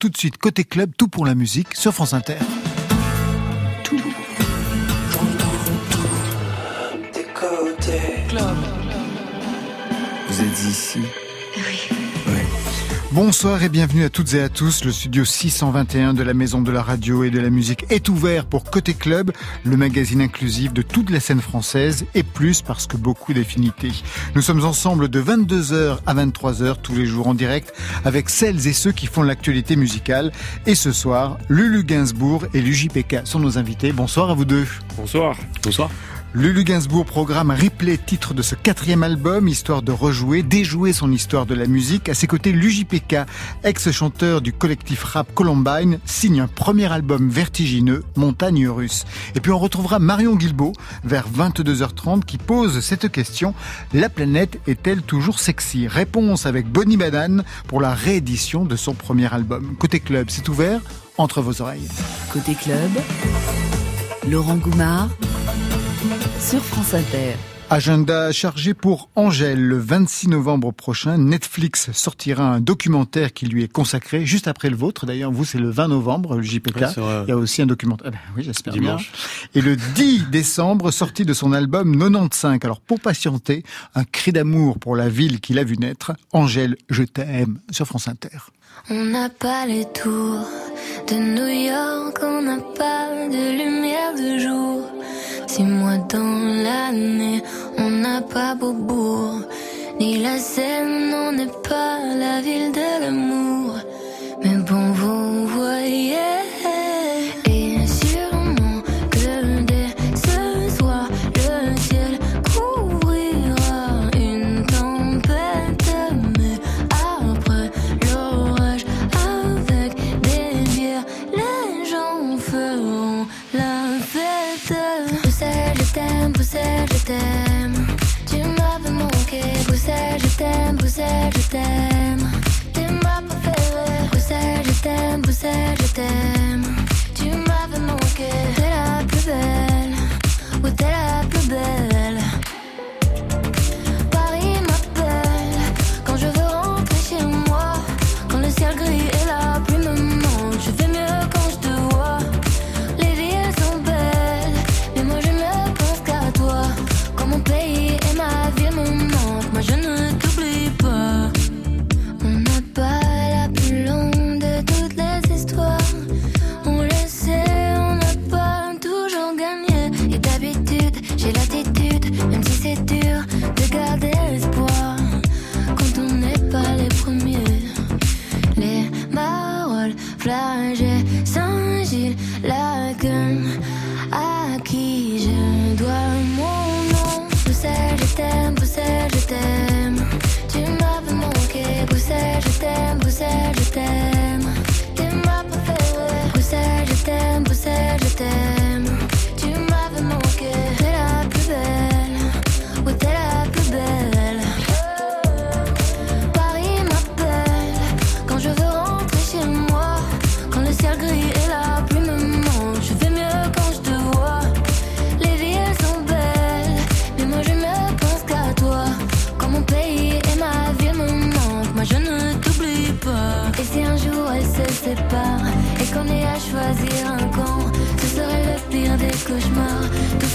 Tout de suite, côté club, tout pour la musique sur France Inter. Vous êtes ici Bonsoir et bienvenue à toutes et à tous. Le studio 621 de la Maison de la Radio et de la Musique est ouvert pour Côté Club, le magazine inclusif de toute la scène française et plus parce que beaucoup d'affinités. Nous sommes ensemble de 22h à 23h tous les jours en direct avec celles et ceux qui font l'actualité musicale. Et ce soir, Lulu Gainsbourg et l'UJPK sont nos invités. Bonsoir à vous deux. Bonsoir. Bonsoir. Lulu Gainsbourg programme un replay titre de ce quatrième album, histoire de rejouer, déjouer son histoire de la musique. À ses côtés, l'UJPK, ex-chanteur du collectif rap Columbine, signe un premier album vertigineux, Montagne russe. Et puis on retrouvera Marion Guilbault vers 22h30 qui pose cette question, la planète est-elle toujours sexy? Réponse avec Bonnie Banane pour la réédition de son premier album. Côté club, c'est ouvert entre vos oreilles. Côté club, Laurent Goumard sur France Inter. Agenda chargé pour Angèle. Le 26 novembre prochain, Netflix sortira un documentaire qui lui est consacré, juste après le vôtre. D'ailleurs, vous, c'est le 20 novembre, le JPK. Il y a aussi un documentaire. Ah ben oui, j'espère bien. Et le 10 décembre, sortie de son album 95. Alors, pour patienter, un cri d'amour pour la ville qu'il a vu naître. Angèle, je t'aime, sur France Inter. On n'a pas les tours de New York, on n'a pas de lumière de jour. Six mois dans l'année, on n'a pas Beaubourg, ni la Seine, on n'est pas la ville de l'amour.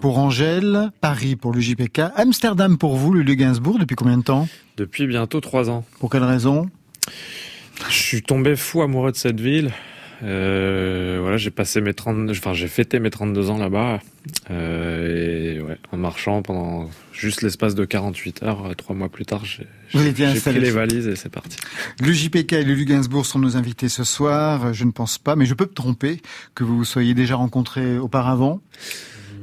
pour Angèle, Paris pour le JPK, Amsterdam pour vous, le Gainsbourg, depuis combien de temps? Depuis bientôt trois ans. Pour quelle raison? Je suis tombé fou amoureux de cette ville. Euh, voilà, j'ai passé mes 30, enfin j'ai fêté mes 32 ans là-bas. Euh, et ouais, en marchant pendant juste l'espace de 48 heures, euh, trois mois plus tard, j'ai pris les valises et c'est parti. Le JPK et le Gainsbourg sont nos invités ce soir. Je ne pense pas, mais je peux me tromper que vous vous soyez déjà rencontrés auparavant.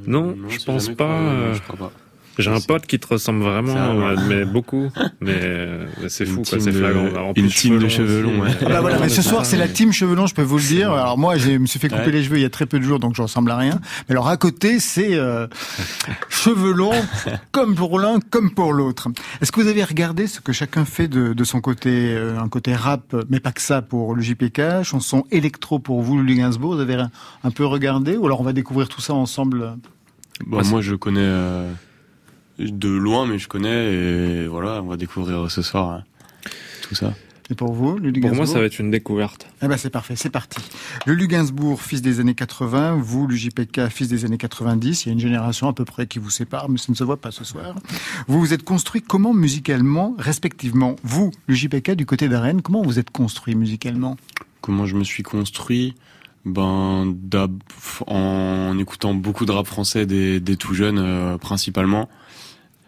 Non, je pense pas. Je crois pas. J'ai un pote qui te ressemble vraiment, mais beaucoup. Mais, c'est fou, quoi, c'est flagrant. une team de cheveux longs. Ouais. bah voilà, mais ce soir c'est la team cheveux longs, je peux vous le dire. Alors moi, je me suis fait couper les cheveux il y a très peu de jours, donc je ressemble à rien. Mais alors à côté, c'est euh, cheveux longs, comme pour l'un, comme pour l'autre. Est-ce que vous avez regardé ce que chacun fait de, de son côté, euh, un côté rap, mais pas que ça pour le JPK, chanson électro pour vous, le Gainsbourg. Vous avez un, un, peu regardé, ou alors on va découvrir tout ça ensemble. Bon, moi, je connais. Euh de loin, mais je connais et voilà, on va découvrir ce soir hein, tout ça. Et pour vous, Lulu Pour moi, ça va être une découverte. Eh ben, c'est parfait, c'est parti. Lulu Gainsbourg, fils des années 80, vous, l'UJPK, fils des années 90. Il y a une génération à peu près qui vous sépare, mais ça ne se voit pas ce soir. Vous vous êtes construit comment musicalement, respectivement Vous, l'UJPK, du côté d'Arène, comment vous êtes construit musicalement? Comment je me suis construit? Ben, en écoutant beaucoup de rap français des, des tout jeunes, euh, principalement.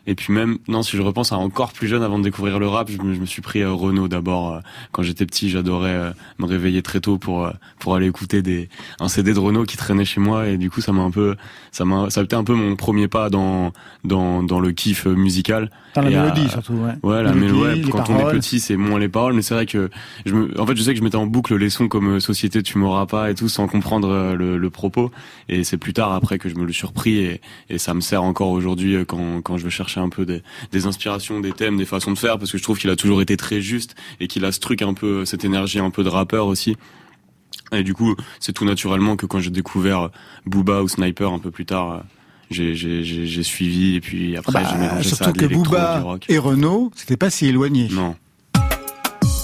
Et puis même, non, si je repense à encore plus jeune, avant de découvrir le rap, je me, suis pris euh, Renault d'abord. Euh, quand j'étais petit, j'adorais euh, me réveiller très tôt pour pour aller écouter des un CD de Renault qui traînait chez moi. Et du coup, ça m'a un peu, ça m'a, ça a été un peu mon premier pas dans dans dans le kiff musical. Dans la mélodie surtout, ouais. Ouais, la mélodie. Quand on est petit, c'est moins les paroles, mais c'est vrai que je me, en fait, je sais que je mettais en boucle les sons comme Société, tu m'auras pas et tout, sans comprendre le, le propos. Et c'est plus tard après que je me le suis repris et, et ça me sert encore aujourd'hui quand quand je veux chercher un peu des, des, inspirations, des thèmes, des façons de faire, parce que je trouve qu'il a toujours été très juste et qu'il a ce truc un peu, cette énergie un peu de rappeur aussi. Et du coup, c'est tout naturellement que quand j'ai découvert Booba ou Sniper un peu plus tard, j'ai suivi et puis après bah, j'ai mélangé ça à que Booba et Renault, c'était pas si éloigné. Non.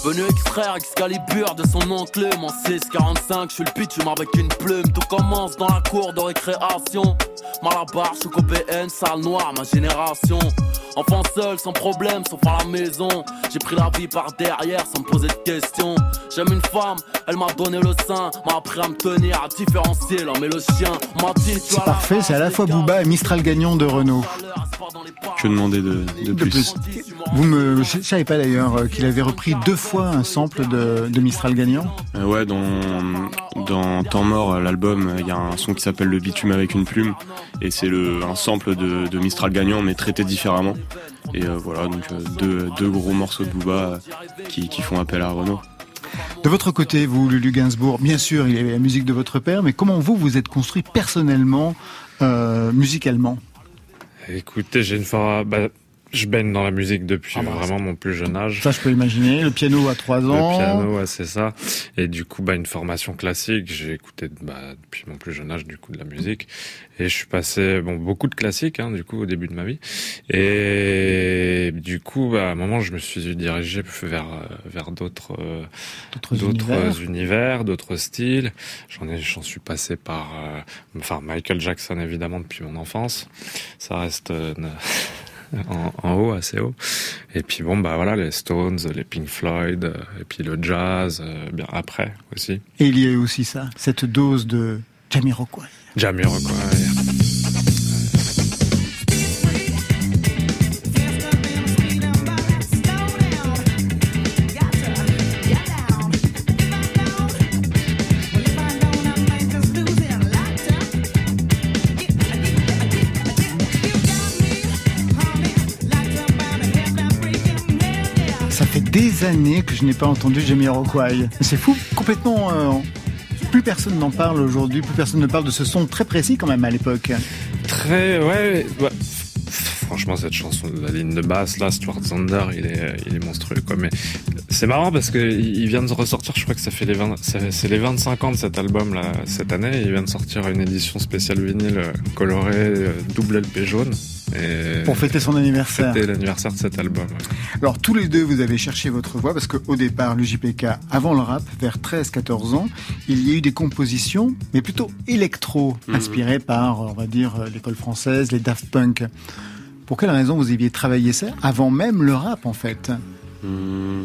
Venu extraire Excalibur de son oncle, mon 645, je suis le pitch, avec une plume, tout commence dans la cour de récréation. Malabar, suis PN, salle noire, ma génération. Enfant seul, sans problème, sauf à la maison. J'ai pris la vie par derrière sans me poser de questions. J'aime une femme, elle m'a donné le sein, m'a appris à me tenir, à différencier l'homme et le chien. C'est parfait, c'est à la fois Booba et Mistral Gagnant de Renault. Je demandais de, de, plus. Vous me, je savais pas d'ailleurs euh, qu'il avait repris deux fois un sample de, de Mistral Gagnant. Euh, ouais, dans dans Temps mort, l'album, il y a un son qui s'appelle Le bitume avec une plume, et c'est le un sample de, de Mistral Gagnant, mais traité différemment. Et euh, voilà, donc deux, deux gros morceaux de Booba qui, qui font appel à Renault. De votre côté, vous, Lulu Gainsbourg, bien sûr, il y avait la musique de votre père, mais comment vous, vous êtes construit personnellement, euh, musicalement? Écoutez, j'ai une fois... Bah, je baigne dans la musique depuis ah bah, vraiment mon plus jeune âge. Ça, je peux imaginer. Le piano à 3 ans. Le piano, ouais, c'est ça. Et du coup, bah, une formation classique. J'ai écouté bah, depuis mon plus jeune âge, du coup, de la musique. Et je suis passé, bon, beaucoup de classiques, hein, du coup, au début de ma vie. Et du coup, bah, à un moment, je me suis dirigé vers, vers d'autres, euh, d'autres univers, d'autres styles. J'en ai, j'en suis passé par, euh, enfin, Michael Jackson, évidemment, depuis mon enfance. Ça reste, euh, en, haut, assez haut. Et puis bon, bah voilà, les Stones, les Pink Floyd, euh, et puis le jazz, euh, bien après aussi. Et il y a eu aussi ça, cette dose de Jamiroquai. Jamiroquai. Que je n'ai pas entendu Jamiroquai. C'est fou, complètement. Euh, plus personne n'en parle aujourd'hui, plus personne ne parle de ce son très précis quand même à l'époque. Très, ouais, franchement cette chanson la ligne de basse là Stuart Zander il est il est monstrueux quoi mais c'est marrant parce que il vient de ressortir je crois que ça fait les c'est les 25 ans de cet album là cette année il vient de sortir une édition spéciale vinyle euh, colorée euh, double LP jaune pour fêter son anniversaire. Fêter l'anniversaire de cet album. Alors tous les deux, vous avez cherché votre voix parce qu'au départ, le JPK, avant le rap, vers 13-14 ans, il y a eu des compositions, mais plutôt électro, mhm. inspirées par, on va dire, l'école française, les Daft Punk. Pour quelle raison vous aviez travaillé ça avant même le rap, en fait? Mmh.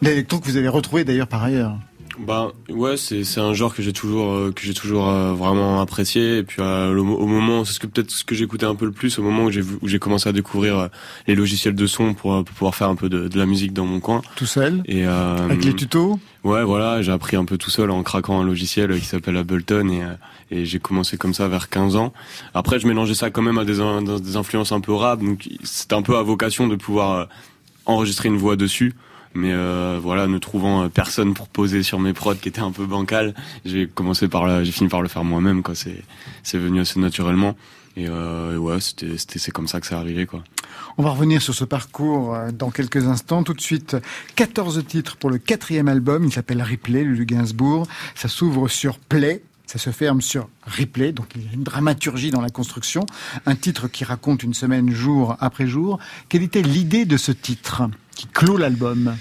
L'électro que vous avez retrouvé d'ailleurs par ailleurs. Bah ouais, c'est c'est un genre que j'ai toujours euh, que j'ai toujours euh, vraiment apprécié et puis euh, au moment c'est ce que peut-être ce que j'écoutais un peu le plus au moment où j'ai où j'ai commencé à découvrir les logiciels de son pour, pouvoir faire un peu de, de, la musique dans mon coin. Tout seul Et avec les tutos Ouais, voilà, j'ai appris un peu tout seul en craquant un logiciel qui s'appelle Ableton et et j'ai commencé comme ça vers 15 ans. Après, je mélangeais ça quand même à des des influences un peu rap, donc c'était un peu à vocation de pouvoir enregistrer une voix dessus mais euh, voilà, ne trouvant euh, personne pour poser sur mes prods qui étaient un peu bancales, j'ai commencé par j'ai fini par le faire moi-même. C'est c'est venu assez naturellement. Et, euh, ouais, c'était, c'est comme ça que c'est arrivé, quoi. On va revenir sur ce parcours dans quelques instants. Tout de suite, 14 titres pour le quatrième album. Il s'appelle Replay, Lulu Gainsbourg. Ça s'ouvre sur Play. Ça se ferme sur Replay, donc il y a une dramaturgie dans la construction. Un titre qui raconte une semaine jour après jour. Quelle était l'idée de ce titre? Qui clôt l'album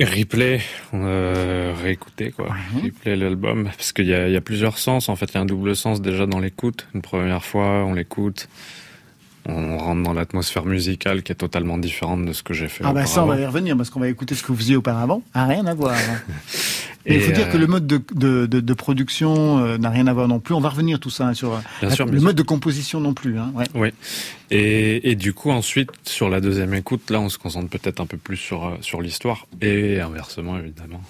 Replay, euh, réécouter quoi. Replay l'album parce qu'il y a, y a plusieurs sens en fait. Il y a un double sens déjà dans l'écoute. Une première fois, on l'écoute, on rentre dans l'atmosphère musicale qui est totalement différente de ce que j'ai fait. Ah bah ça on va y revenir parce qu'on va écouter ce que vous faisiez auparavant. Ah, rien à voir. il faut dire que le mode de, de, de, de production euh, n'a rien à voir non plus. On va revenir tout ça hein, sur le mode de composition non plus. Hein, ouais. Oui. Et, et, du coup ensuite sur la deuxième écoute, là on se concentre peut-être un peu plus sur euh, sur l'histoire et inversement évidemment.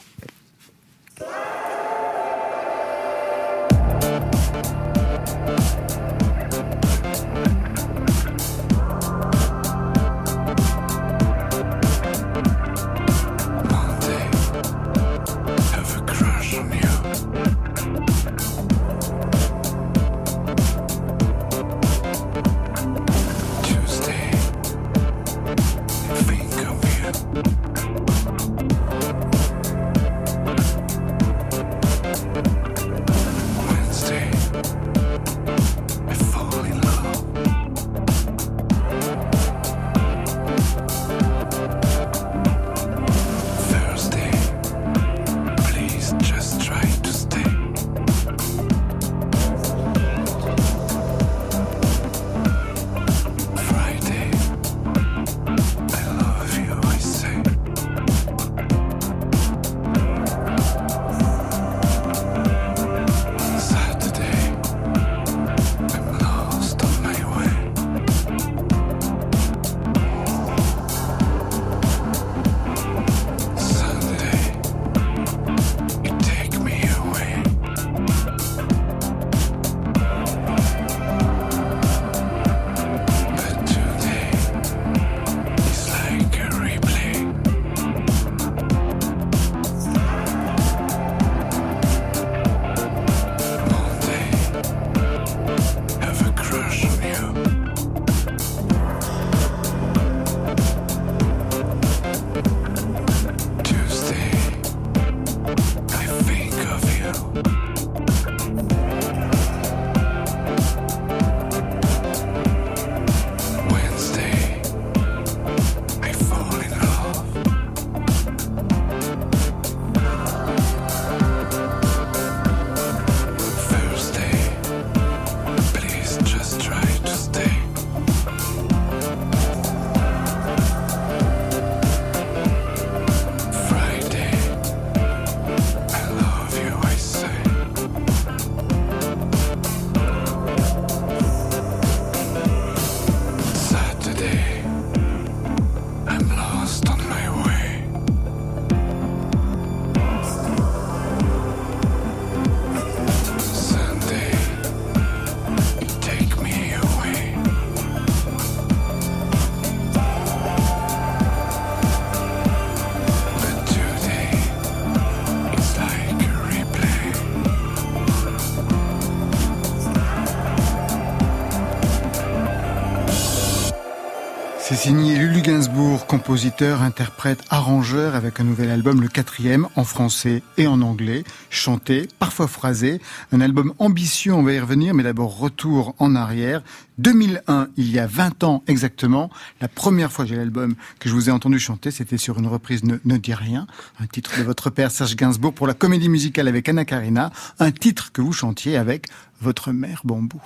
Gainsbourg, compositeur, interprète, arrangeur, avec un nouvel album, le quatrième, en français et en anglais, chanté, parfois phrasé. Un album ambitieux, on va y revenir, mais d'abord retour en arrière. 2001, il y a 20 ans exactement, la première fois que j'ai l'album que je vous ai entendu chanter, c'était sur une reprise ne, ne dis rien, un titre de votre père Serge Gainsbourg pour la comédie musicale avec Anna Karina, un titre que vous chantiez avec votre mère Bambou.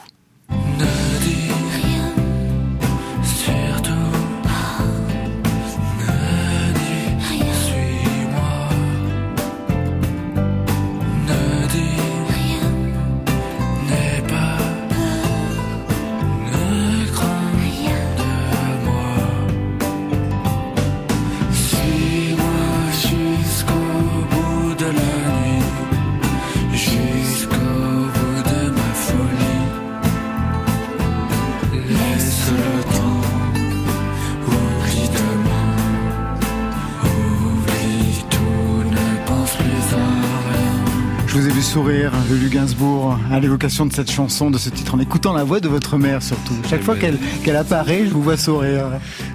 Sourire, Lulu Gainsbourg, à l'évocation de cette chanson, de ce titre, en écoutant la voix de votre mère surtout. Chaque fois qu'elle apparaît, je vous vois sourire.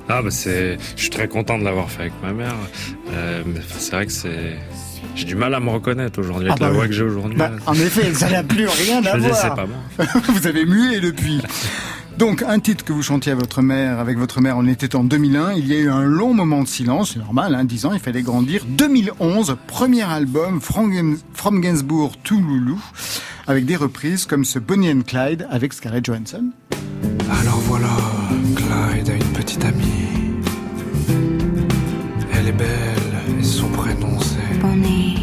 Ah bah c'est, je suis très content de l'avoir fait avec ma mère. Euh, c'est vrai que c'est, j'ai du mal à me reconnaître aujourd'hui avec ah, la bah voix que j'ai aujourd'hui. Bah, en effet, ça n'a plus rien à voir. c'est pas bon. vous avez mué depuis. Donc un titre que vous chantiez à votre mère, avec votre mère, on était en 2001. Il y a eu un long moment de silence, c'est normal, hein, 10 ans, il fallait grandir. 2011, premier album From Gainsbourg to Loulou, avec des reprises comme ce Bonnie and Clyde avec Scarlett Johansson. Alors voilà, Clyde a une petite amie. Elle est belle et son prénom c'est Bonnie.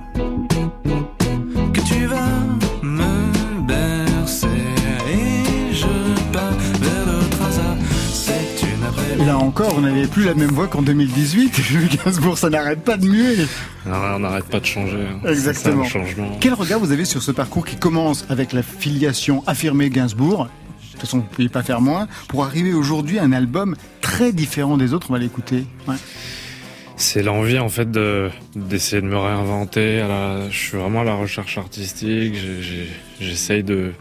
plus la même voix qu'en 2018. Gainsbourg, ça n'arrête pas de muer. on n'arrête pas de changer. Hein. Exactement. Quel regard vous avez sur ce parcours qui commence avec la filiation affirmée Gainsbourg? De toute façon, vous ne pouvez pas faire moins, pour arriver aujourd'hui à un album très différent des autres. On va l'écouter. C'est l'envie en fait d'essayer de me réinventer. je suis vraiment à la recherche artistique. J'essaye de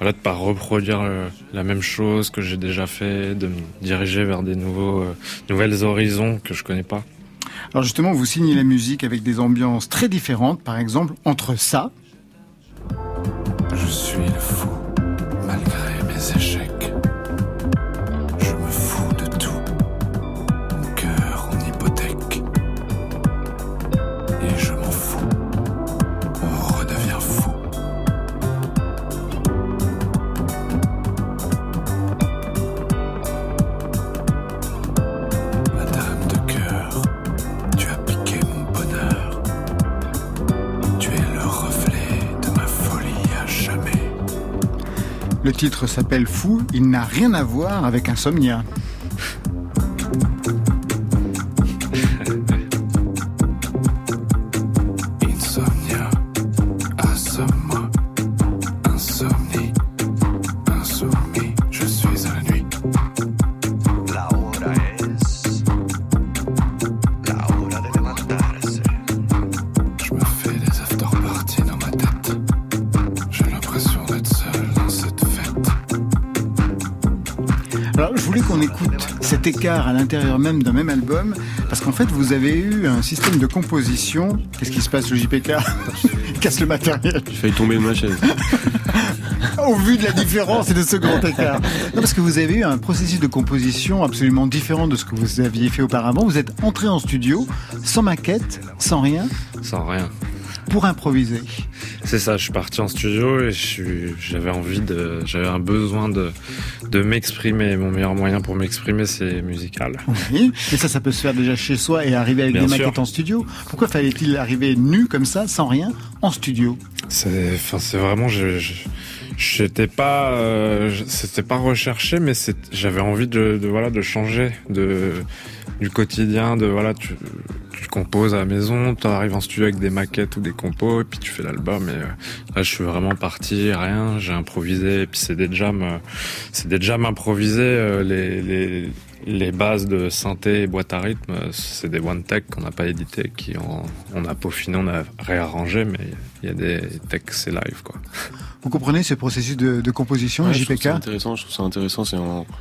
voilà, de pas reproduire euh, la même chose que j'ai déjà fait, de me diriger vers des nouveaux, euh, nouvelles horizons que je connais pas. Alors justement, vous signez la musique avec des ambiances très différentes, par exemple entre ça. Je suis le fou, malgré mes échecs. Titre s'appelle Fou, il n'a rien à voir avec Insomnia. Écart à l'intérieur même d'un même album, parce qu'en fait, vous avez eu un système de composition. Qu'est-ce qui se passe, le JPK casse le matériel. J'ai failli tomber de ma chaise. Au vu de la différence et de ce grand écart. parce que vous avez eu un processus de composition absolument différent de ce que vous aviez fait auparavant. Vous êtes entré en studio sans maquette, sans rien. Sans rien. Pour improviser. C'est ça, je suis parti en studio et j'avais envie de, j'avais un besoin de, de m'exprimer. Mon meilleur moyen pour m'exprimer, c'est musical. Oui, mais ça, ça peut se faire déjà chez soi et arriver avec des maquettes en studio. Pourquoi fallait-il arriver nu comme ça, sans rien, en studio? C'est, enfin, c'est vraiment, je, j'étais pas, euh, c'était pas recherché, mais j'avais envie de, de, voilà, de changer de du quotidien, de voilà, tu, tu composes à la maison, tu arrives en studio avec des maquettes ou des compos, et puis tu fais l'album. Et euh, là, je suis vraiment parti, rien, j'ai improvisé. Et puis c'est des jams, c'est des jams improvisés. Euh, les, les bases de synthé et boîte à rythme, c'est des one tech qu'on n'a pas édité, qui on, on a peaufiné, on a réarrangé, mais il y a des techs, c'est live quoi. Vous comprenez ce processus de, de composition, ouais, JPK Je trouve ça intéressant. Je trouve ça intéressant. C'est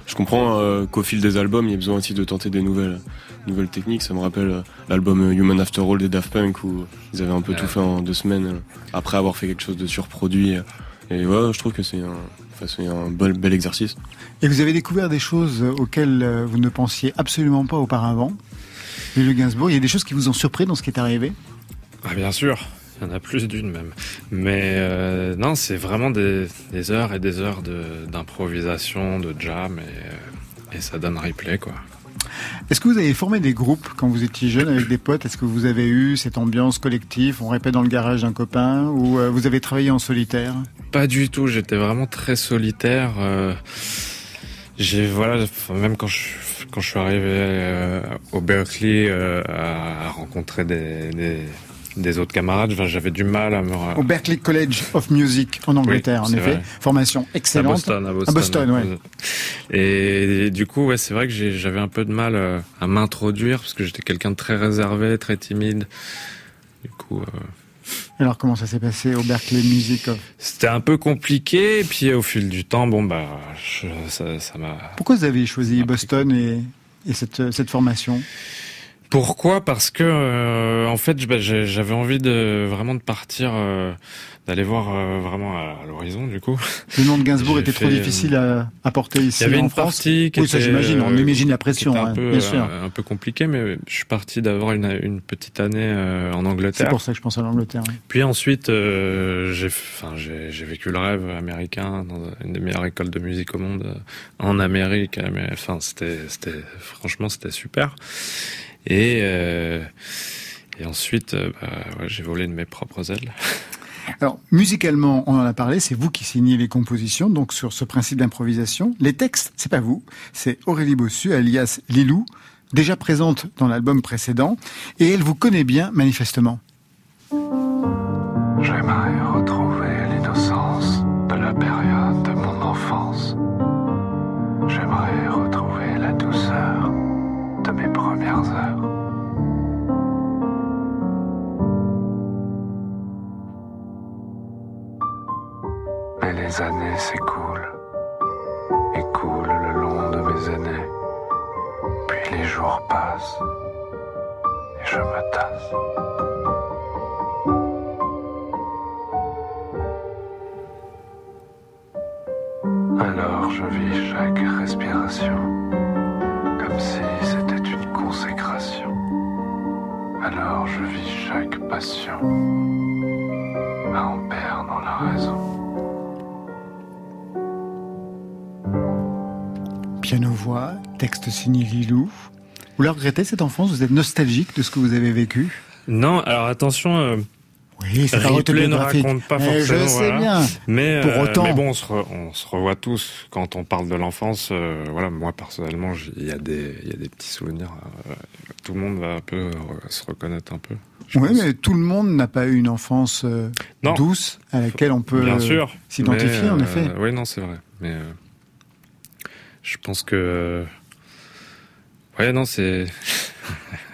Je comprends euh, qu'au fil des albums, il y a besoin aussi de tenter des nouvelles, nouvelles techniques. Ça me rappelle euh, l'album euh, Human After All des Daft Punk où ils avaient un peu tout fait en deux semaines après avoir fait quelque chose de surproduit. Et ouais, je trouve que c'est un, c'est un bel, bel exercice. Et vous avez découvert des choses auxquelles vous ne pensiez absolument pas auparavant. Le Gainsbourg, il y a des choses qui vous ont surpris dans ce qui est arrivé? Ah, Bien sûr. Il y en a plus d'une même. Mais euh, non, c'est vraiment des, heures et des heures d'improvisation, de, jam, et, euh, et, ça donne replay, quoi. Est-ce que vous avez formé des groupes quand vous étiez jeune avec des potes? Est-ce que vous avez eu cette ambiance collective On répète dans le garage d'un copain ou euh, vous avez travaillé en solitaire? Pas du tout. J'étais vraiment très solitaire. Euh, j'ai voilà, même quand je suis arrivé euh, au Berkeley à rencontrer des des autres camarades. j'avais du mal à me. Au Berklee College of Music en Angleterre, en effet. Formation excellente. À Boston, à Boston. ouais. Et, du coup, ouais, c'est vrai que j'avais un peu de mal euh, à m'introduire parce que j'étais quelqu'un de très réservé, très timide. Du coup. Euh... Alors comment ça s'est passé au Berkeley Music C'était un peu compliqué, et puis au fil du temps, bon bah, ça m'a. Pourquoi vous avez choisi Boston et, et cette, cette formation? Pourquoi? Parce que euh, en fait, bah, j'avais envie de vraiment de partir, euh, d'aller voir euh, vraiment à, l'horizon du coup. Le nom de Gainsbourg était trop difficile à, à, porter ici Il y avait en une France. partie qui oui, ça j'imagine. On imagine la pression, un, hein, peu, bien sûr. un peu compliqué, mais je suis parti d'avoir une, une, petite année en Angleterre. C'est pour ça que je pense à l'Angleterre. Oui. Puis ensuite, j'ai, enfin, j'ai vécu le rêve américain dans une des meilleures écoles de musique au monde en Amérique. Enfin, c'était, c'était, franchement, c'était super. Et, euh, et ensuite, euh, bah, ouais, j'ai volé de mes propres ailes. Alors, musicalement, on en a parlé, c'est vous qui signez les compositions, donc sur ce principe d'improvisation. Les textes, c'est pas vous, c'est Aurélie Bossu, alias Lilou, déjà présente dans l'album précédent, et elle vous connaît bien, manifestement. J'aimerais retrouver l'innocence de la période de mon enfance. J'aimerais heures. Mais les années s'écoulent et coulent le long de mes années. Puis les jours passent et je me tasse. Alors je vis chaque respiration comme si c'était consécration. Alors je vis chaque passion à en perdre la raison. Piano-voix, texte signé Lilou. Vous la regrettez cette enfance? Vous êtes nostalgique de ce que vous avez vécu? Non, alors attention. Euh... Oui, c'est Ripley ne raconte pas Mais forcément. je sais voilà. bien. Mais, Pour euh, autant- mais bon, on se, re- on se revoit tous quand on parle de l'enfance. euh, voilà, moi personnellement, il y a des, il y a des petits souvenirs. euh, tout le monde va un peu se reconnaître un peu. Oui, pense. mais tout le monde n'a pas eu une enfance euh, douce à laquelle on peut s'identifier, mais, en effet. Oui, non, c'est vrai. Mais je pense que. Ouais, non, c'est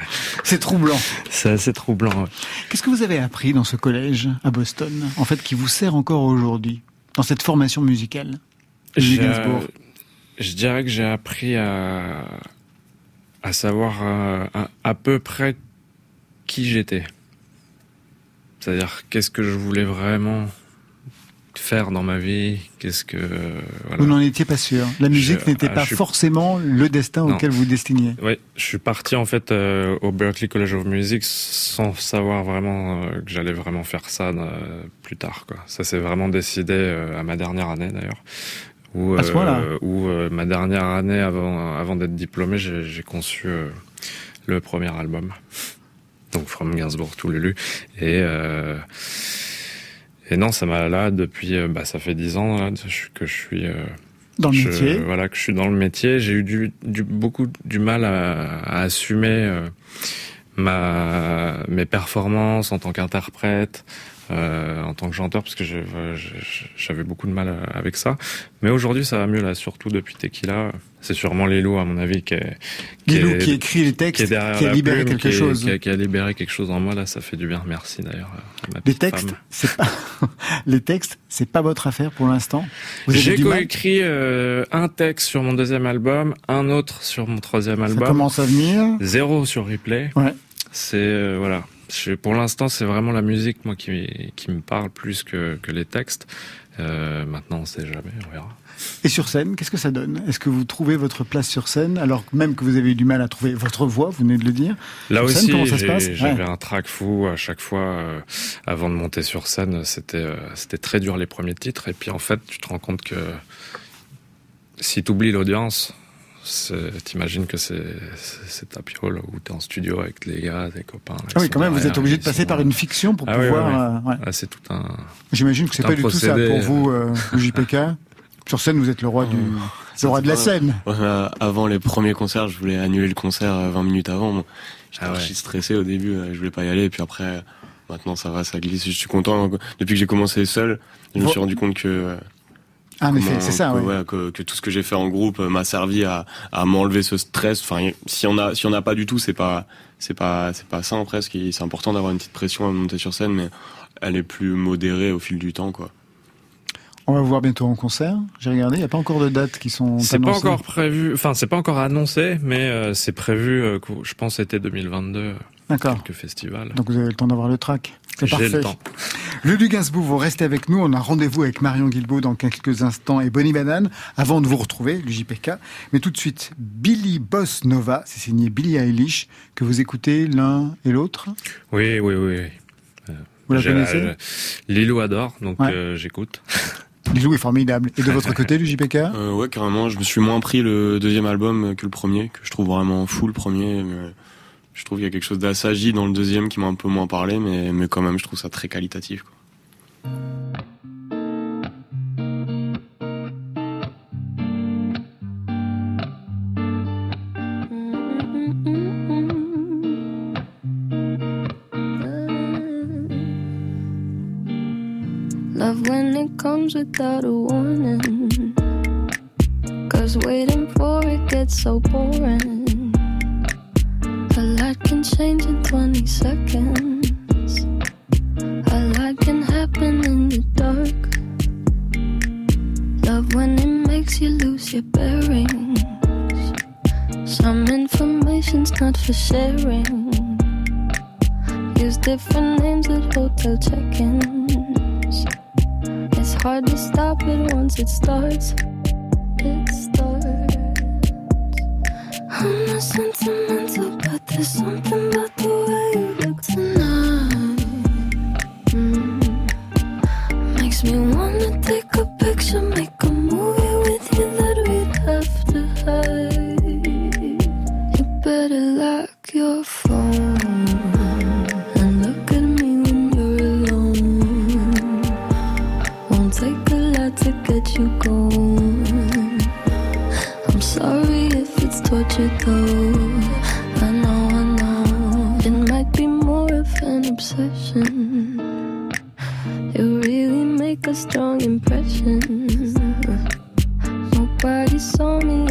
C'est troublant. c'est assez troublant. ouais. Qu'est-ce que vous avez appris dans ce collège à Boston, en fait, qui vous sert encore aujourd'hui, dans cette formation musicale Gainsbourg. Je dirais que j'ai appris à, à savoir euh, à, à peu près qui j'étais. C'est-à-dire qu'est-ce que je voulais vraiment? Faire dans ma vie, qu'est-ce que voilà. Vous n'en étiez pas sûr. La musique n'était ah, pas je forcément le destin Non. auquel vous destiniez. Oui, je suis parti en fait euh, au Berklee College of Music sans savoir vraiment euh, que j'allais vraiment faire ça euh, plus tard. Quoi. Ça s'est vraiment décidé à ma dernière année d'ailleurs. Où, À ce où ma dernière année avant, avant d'être diplômé, j'ai conçu le premier album. Donc From Gainsbourg to Lulu. Et, euh, et non, ça m'a là depuis, euh, bah, ça fait dix ans là, que je suis... euh, Dans le je- métier, Voilà, que je suis dans le métier. J'ai eu du, du- beaucoup du mal à, à assumer euh, ma, mes performances en tant qu'interprète, euh, en tant que chanteur, parce que euh, j'avais beaucoup de mal euh, avec ça. Mais aujourd'hui, ça va mieux, là, surtout depuis Tequila. C'est sûrement Lilou, à mon avis, qui est, Lilou est- qui écrit les qui est textes, qui a libéré plume, quelque qui est- chose. Qui a, qui a libéré quelque chose en moi, là, ça fait du bien. Merci d'ailleurs. Les textes, c'est pas les textes, c'est pas votre affaire pour l'instant. J'ai coécrit euh, un texte sur mon deuxième album, un autre sur mon troisième Ça album, commence à venir. zéro sur replay. Ouais. C'est euh, voilà. Je- pour l'instant, c'est vraiment la musique moi qui qui me parle plus que que les textes. Euh, maintenant, on sait jamais, on verra. Et sur scène, qu'est-ce que ça donne? Est-ce que vous trouvez votre place sur scène, alors même que vous avez eu du mal à trouver votre voix, vous venez de le dire? Là Sur aussi, comment ça se j'ai- passe? j'avais Ouais. un track fou à chaque fois euh, avant de monter sur scène. C'était euh, c'était très dur les premiers titres et puis en fait, tu te rends compte que si tu oublies l'audience, t'imagines que c'est c'est tapiole où t'es en studio avec les gars, tes copains. Ah oui, quand même, vous êtes obligé de passer par une fiction pour ah pouvoir. Euh, ah, c'est tout un. J'imagine que c'est pas du tout ça pour vous, euh, JPK. Sur scène, vous êtes le roi du, oh, le roi de la scène. avant les premiers concerts, je voulais annuler le concert 20 minutes avant. J'étais ah stressé au début, je voulais pas y aller, et puis après, maintenant ça va, ça glisse. Je suis content. Depuis que j'ai commencé seul, je me suis rendu compte que ah, mais c'est ça, que, que, tout ce que j'ai fait en groupe euh, m'a servi à, à m'enlever ce stress. Enfin, si on a, si on n'a pas du tout, c'est pas, c'est pas, c'est pas sain presque. C'est important d'avoir une petite pression à monter sur scène, mais elle est plus modérée au fil du temps, quoi. On va vous voir bientôt en concert. J'ai regardé, il n'y a pas encore de dates qui sont C'est pas encore prévu, enfin c'est pas encore annoncé, mais euh, c'est prévu. Euh, je pense c'était 2022. D'accord. Quelques festivals. Donc vous avez le temps d'avoir le track. C'est parfait. Le temps. Lulu Gainsbourg, vous restez avec nous. On a rendez-vous avec Marion Guilbault dans quelques instants et Bonnie Banane avant de vous retrouver, l'UJPK. Mais tout de suite, Billy Boss Nova, c'est signé Billy Eilish, que vous écoutez l'un et l'autre. Oui, oui, oui. Euh, vous la connaissez? euh, Lilou adore, donc euh, j'écoute. Lilou est formidable. Et de votre côté, l'UJPK euh, Ouais, carrément. Je me suis moins pris le deuxième album que le premier, que je trouve vraiment fou le premier. Mais je trouve qu'il y a quelque chose d'assagi dans le deuxième qui m'a un peu moins parlé, mais, quand même, je trouve ça très qualitatif. Quoi. Love when it comes without a warning. Cause waiting for it gets so boring. Can change in 20 seconds. A lot can happen in the dark. Love when it makes you lose your bearings. Some information's not for sharing. Use different names at hotel check ins. It's hard to stop it once it starts. It starts. I'm a to I'm sorry if it's torture though. Obsession. It really make a strong impression. Nobody saw me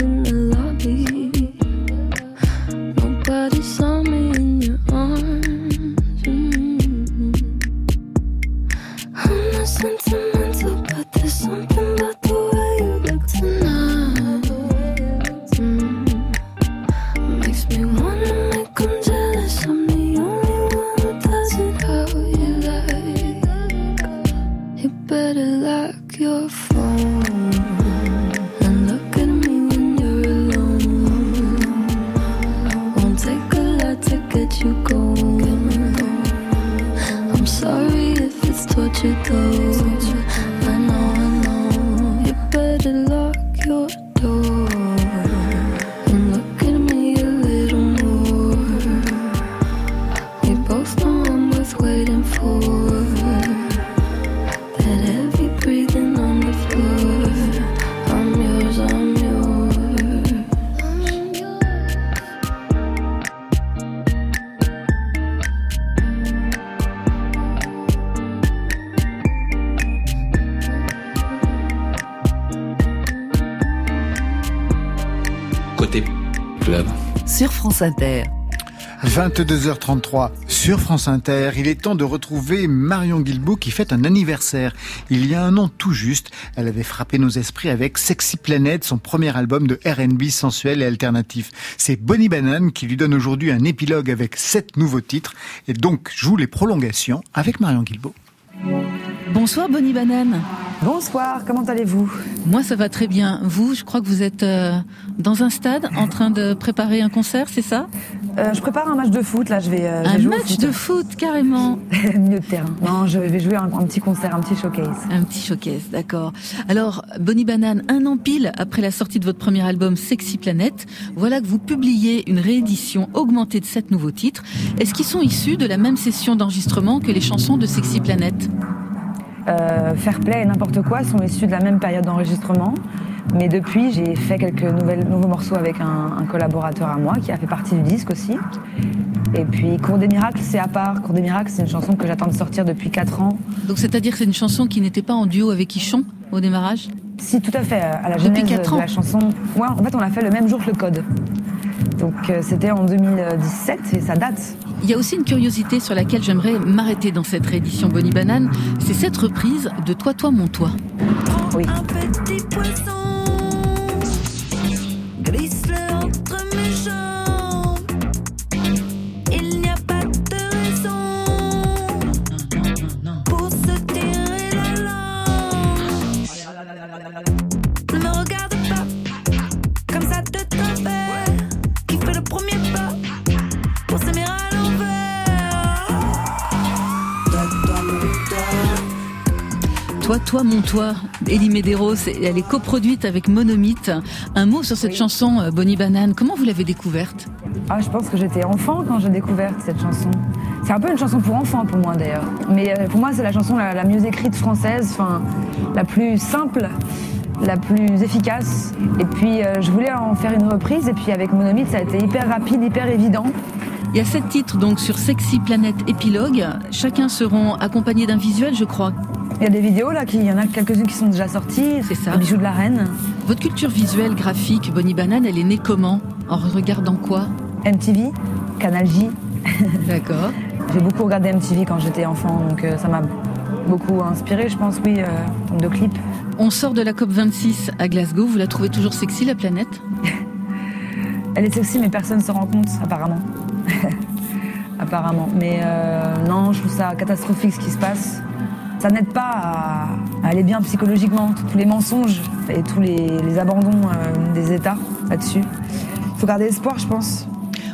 France Inter. 22h33 sur France Inter, il est temps de retrouver Marion Guilbault qui fête un anniversaire. Il y a un an tout juste, elle avait frappé nos esprits avec Sexy Planet, son premier album de R&B sensuel et alternatif. C'est Bonnie Banane qui lui donne aujourd'hui un épilogue avec sept nouveaux titres et donc joue les prolongations avec Marion Guilbault. Bonsoir Bonnie Banane. Bonsoir, comment allez-vous? Moi ça va très bien. Vous, je crois que vous êtes euh, dans un stade en train de préparer un concert, c'est ça? Euh, je prépare un match de foot, là, je vais, euh, Un match de foot, carrément Milieu de terrain. Non, je vais jouer un, petit concert, un petit showcase. Un petit showcase, d'accord. Alors, Bonnie Banane, un an pile après la sortie de votre premier album Sexy Planet, voilà que vous publiez une réédition augmentée de sept nouveaux titres. Est-ce qu'ils sont issus de la même session d'enregistrement que les chansons de Sexy Planet euh, Fairplay et n'importe quoi sont issus de la même période d'enregistrement. Mais depuis, j'ai fait quelques nouvelles, nouveaux morceaux avec un, collaborateur à moi qui a fait partie du disque aussi. Et puis Cours des miracles, c'est à part. Cours des miracles, c'est une chanson que j'attends de sortir depuis 4 ans. Donc c'est-à-dire que c'est une chanson qui n'était pas en duo avec Ichon au démarrage? Si, tout à fait. À la genèse de la chanson. Ouais, en fait, on l'a fait le même jour que le code. Donc euh, c'était en 2017 et ça date. Il y a aussi une curiosité sur laquelle j'aimerais m'arrêter dans cette réédition Bonnie Banane, c'est cette reprise de Toi, toi, mon toi. Oui. Toi, toi, mon toi, Elie Medeiros, elle est coproduite avec Monomite. Un mot sur cette chanson, euh, Bonnie Banane. Comment vous l'avez découverte? Ah, Je pense que j'étais enfant quand j'ai découvert cette chanson. C'est un peu une chanson pour enfants pour moi d'ailleurs. Mais euh, pour moi, c'est la chanson la, mieux écrite française, enfin, la plus simple, la plus efficace. Et puis, euh, je voulais en faire une reprise. Et puis, avec Monomite, ça a été hyper rapide, hyper évident. Il y a sept titres donc sur Sexy Planète Épilogue. Chacun seront accompagnés d'un visuel, je crois. Il y a des vidéos là, il y en a quelques-unes qui sont déjà sorties. C'est ça. Les bijoux de la reine. Votre culture visuelle, graphique, Bonnie Banane, elle est née comment? En regardant quoi? MTV, Canal J. D'accord. J'ai beaucoup regardé MTV quand j'étais enfant, donc euh, ça m'a beaucoup inspiré, je pense, oui, euh, de clips. On sort de la COP 26 à Glasgow. Vous la trouvez toujours sexy, la planète? Elle est sexy, mais personne ne se rend compte, apparemment. apparemment. Mais euh, non, je trouve ça catastrophique ce qui se passe ça n'aide pas à, aller bien psychologiquement. Tous les mensonges et tous les, abandons euh, des États là-dessus. Il faut garder espoir, je pense.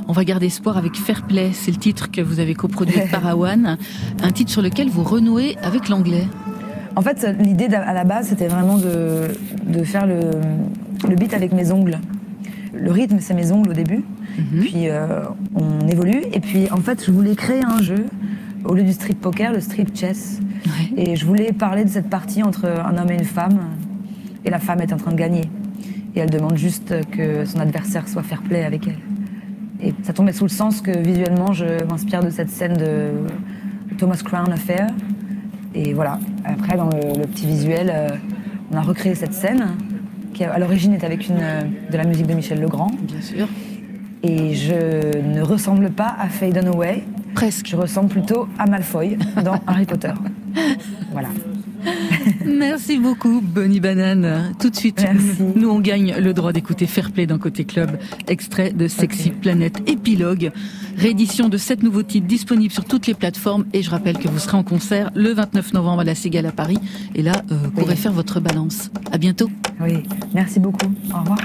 On va garder espoir avec Fair Play. C'est le titre que vous avez coproduit avec Parawan. Un titre sur lequel vous renouez avec l'anglais. En fait, l'idée à la base, c'était vraiment de, faire le, beat avec mes ongles. Le rythme, c'est mes ongles au début. Mhm. Puis euh, on évolue. Et puis, en fait, je voulais créer un jeu au lieu du strip poker, le strip chess. Et je voulais parler de cette partie entre un homme et une femme. Et la femme est en train de gagner. Et elle demande juste que son adversaire soit fair play avec elle. Et ça tombait sous le sens que visuellement, je m'inspire de cette scène de Thomas Crown Affair. Et voilà. Après, dans le, petit visuel, euh, on a recréé cette scène qui, à l'origine, est avec une, de la musique de Michel Legrand. Bien sûr. Et je ne ressemble pas à Faye Dunaway. Presque. Je ressemble plutôt à Malfoy dans Harry Potter. Voilà. Merci beaucoup, Bonnie Banane. Tout de suite, nous on gagne le droit d'écouter Fairplay dans Côté Club, extrait de Sexy Planète Épilogue, réédition de sept nouveaux titres disponibles sur toutes les plateformes. Et je rappelle que vous serez en concert le 29 novembre à la Cigale à Paris. Et là, euh, vous pourrez faire votre balance. À bientôt. Oui, merci beaucoup. Au revoir.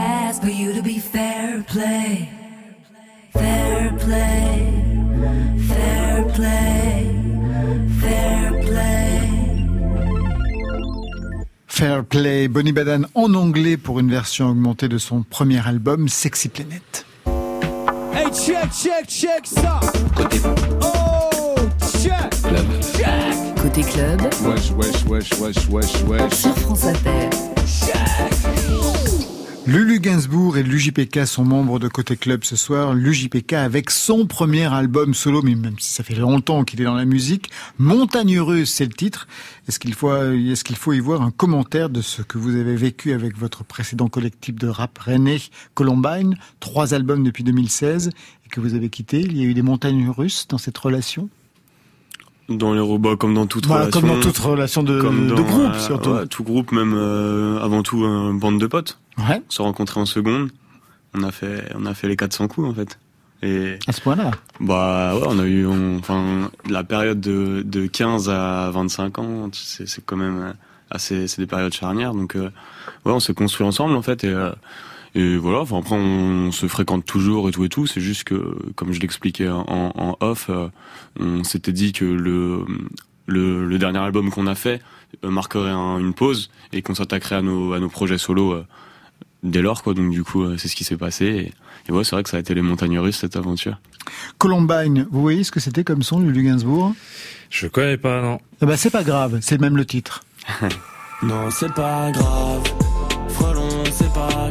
Ask for you to be fair play? Fair play, fair play, fair play. Fair Play, Bonnie Badan en anglais pour une version augmentée de son premier album Sexy Planet. Hey, check, check, check ça. Oh, check. Check. Côté club, Wesh, wesh, wesh, wesh, wesh, wesh. sur France Inter. Lulu Gainsbourg et l'UJPK sont membres de Côté Club ce soir. L'UJPK avec son premier album solo, mais même si ça fait longtemps qu'il est dans la musique, Montagne Heureuse, c'est le titre. Est-ce qu'il faut, est-ce qu'il faut y voir un commentaire de ce que vous avez vécu avec votre précédent collectif de rap René Columbine, trois albums depuis 2016 et que vous avez quitté Il y a eu des montagnes russes dans cette relation? Dans les robots, comme dans toute Voilà, relation. Comme dans toute relation de, comme de dans, groupe, euh, surtout. ouais, tout groupe, même euh, avant tout, une bande de potes. Ouais, Se rencontrer en seconde. On a fait, on a fait les 400 coups, en fait. Et à ce point-là. bah ouais, on a eu, on- enfin, la période de, de 15 à 25 ans, c'est c'est quand même assez, c'est des périodes charnières. Donc euh, ouais, on s'est construit ensemble, en fait. Et, euh, et voilà, enfin après on se fréquente toujours et tout et tout. C'est juste que, comme je l'expliquais en, en off, euh, on s'était dit que le, le, le dernier album qu'on a fait euh, marquerait un- une pause et qu'on s'attaquerait à nos, à nos projets solo euh, dès lors. Quoi. Donc du coup, euh, c'est ce qui s'est passé. Et, et ouais, c'est vrai que ça a été les montagnes russes cette aventure. Columbine, vous voyez ce que c'était comme son, Lulu Gainsbourg? Je connais pas, non. Eh ben, c'est pas grave, c'est même le titre. Non, c'est pas grave. Frelon, c'est pas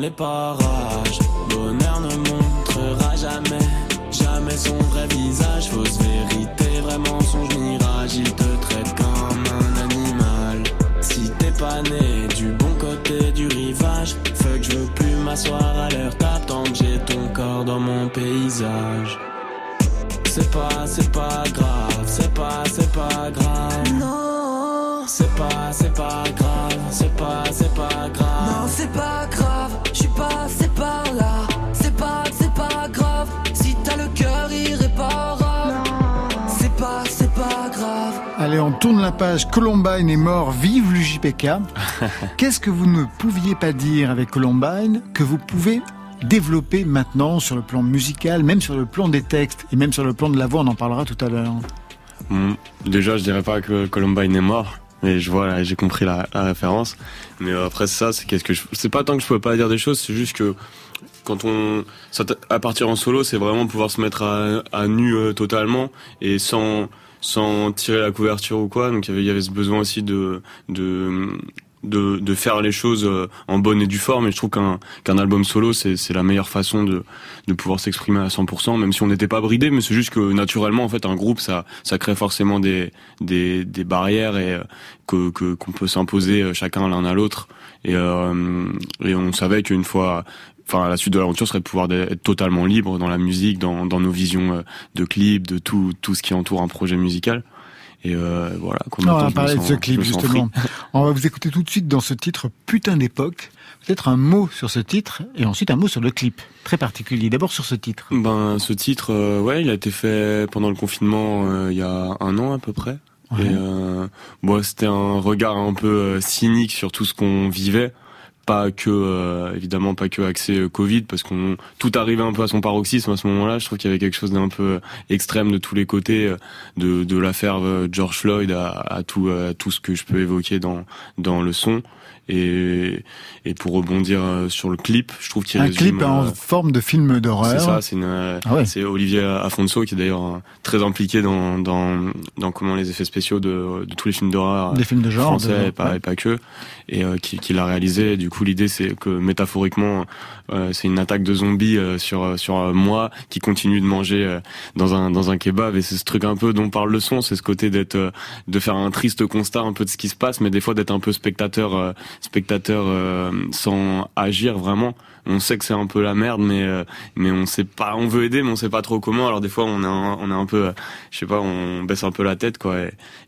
les parages, bonheur ne montrera jamais. Jamais son vrai visage. Fausse vérité, vrai mensonge, mirage. Il te traite comme un animal. Si t'es pas né du bon côté du rivage, fuck, je veux plus m'asseoir à l'heure que j'ai ton corps dans mon paysage. C'est pas, c'est pas grave, c'est pas, c'est pas grave. Tourne la page. Columbine est mort, vive l'UJPK. Qu'est-ce que vous ne pouviez pas dire avec Columbine que vous pouvez développer maintenant sur le plan musical, même sur le plan des textes et même sur le plan de la voix, on en parlera tout à l'heure. Bon, déjà, je dirais pas que Columbine est mort. Mais je vois, j'ai compris la, la référence. Mais après ça, c'est qu'est-ce que je, c'est pas tant que je pouvais pas dire des choses, c'est juste que quand on, ça à partir en solo, c'est vraiment pouvoir se mettre à, à nu euh, totalement et sans, sans tirer la couverture ou quoi. Donc il y avait, ce besoin aussi de, de, de, de faire les choses euh, en bonne et due forme. Et je trouve qu'un, qu'un album solo, c'est, c'est la meilleure façon de, de pouvoir s'exprimer à 100%, même si on n'était pas bridé, mais c'est juste que naturellement, en fait, un groupe, ça, ça crée forcément des, des, des barrières et euh, que, que, qu'on peut s'imposer euh, chacun l'un à l'autre. Et, euh, et on savait qu'une fois, enfin, la suite de l'aventure serait de pouvoir être totalement libre dans la musique, dans, dans nos visions euh, de clips, de tout, tout ce qui entoure un projet musical. Et euh, voilà. on va parler de ce clip justement. On va vous écouter tout de suite dans ce titre Putain d'époque. Peut-être un mot sur ce titre et ensuite un mot sur le clip. Très particulier. D'abord sur ce titre. Ben, ce titre, euh, ouais, il a été fait pendant le confinement euh, il y a un an à peu près. Et bon, c'était un regard un peu cynique sur tout ce qu'on vivait pas que euh, évidemment pas que accès euh, Covid parce qu'on tout arrivait un peu à son paroxysme à ce moment-là. Je trouve qu'il y avait quelque chose d'un peu euh, extrême de tous les côtés, de, l'affaire George Floyd à, à tout à tout ce que je peux évoquer dans dans le son. Et, et pour rebondir euh, sur le clip, je trouve qu'il un clip en euh, forme de film d'horreur. C'est ça, c'est ah c'est Olivier Afonso qui est d'ailleurs euh, très impliqué dans, dans dans comment les effets spéciaux de, de tous les films d'horreur, des films de genre, français et, pas, et pas que, et qui, qui l'a réalisé. Du coup, l'idée c'est que métaphoriquement, c'est une attaque de zombies sur sur moi qui continue de manger dans un dans un kebab et c'est ce truc un peu dont parle le son, c'est ce côté d'être de faire un triste constat un peu de ce qui se passe, mais des fois d'être un peu spectateur spectateur euh, sans agir vraiment. On sait que c'est un peu la merde, mais euh, mais on sait pas. On veut aider, mais on sait pas trop comment. Alors des fois, on est un, on est un peu, je sais pas, on baisse un peu la tête, quoi.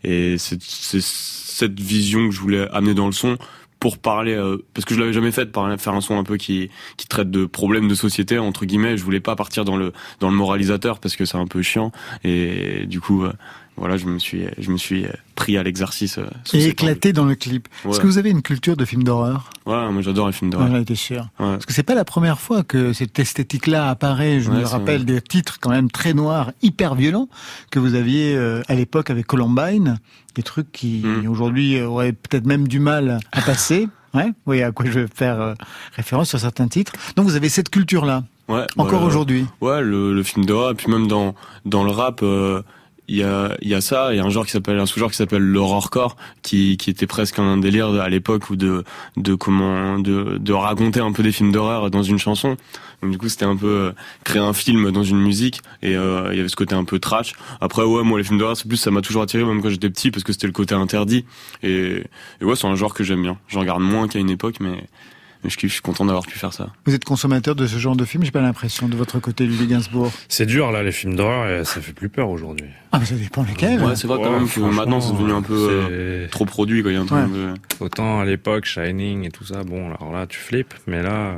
Et, c'est cette vision que je voulais amener dans le son pour parler euh, parce que je l'avais jamais fait faire un son un peu qui qui traite de problèmes de société entre guillemets. Je voulais pas partir dans le dans le moralisateur parce que c'est un peu chiant. Et du coup voilà, je me suis, je me suis pris à l'exercice. Euh, et éclaté dans le clip. Est-ce que vous avez une culture de films d'horreur? Ouais, moi j'adore les films d'horreur. J'en étais sûr. Parce que c'est pas la première fois que cette esthétique-là apparaît. Je me rappelle des titres quand même très noirs, hyper violents, que vous aviez euh, à l'époque avec Columbine, des trucs qui hmm. aujourd'hui auraient peut-être même du mal à passer. Ouais, oui, à quoi je veux faire euh, référence sur certains titres. Donc vous avez cette culture-là. Ouais. Encore aujourd'hui. Ouais, le, le film d'horreur, et puis même dans dans le rap il y a y a ça il y a un genre qui s'appelle un sous-genre qui s'appelle l'horrorcore qui qui était presque un délire à l'époque ou de de comment de de raconter un peu des films d'horreur dans une chanson. Donc du coup c'était un peu euh, créer un film dans une musique et euh, il y avait ce côté un peu trash. Après ouais moi les films d'horreur c'est plus ça m'a toujours attiré même quand j'étais petit parce que c'était le côté interdit. Et, et ouais c'est un genre que j'aime bien. J'en regarde moins qu'à une époque mais je, suis content d'avoir pu faire ça. Vous êtes consommateur de ce genre de film J'ai pas l'impression de votre côté, Louis Gainsbourg. C'est dur là, les films d'horreur, ça fait plus peur aujourd'hui. Ah, mais ça dépend lesquels. Ouais, c'est vrai quand même que maintenant c'est devenu un peu euh, trop produit. Quoi. Il y a un Autant à l'époque, Shining et tout ça, bon, alors là, tu flippes, mais là.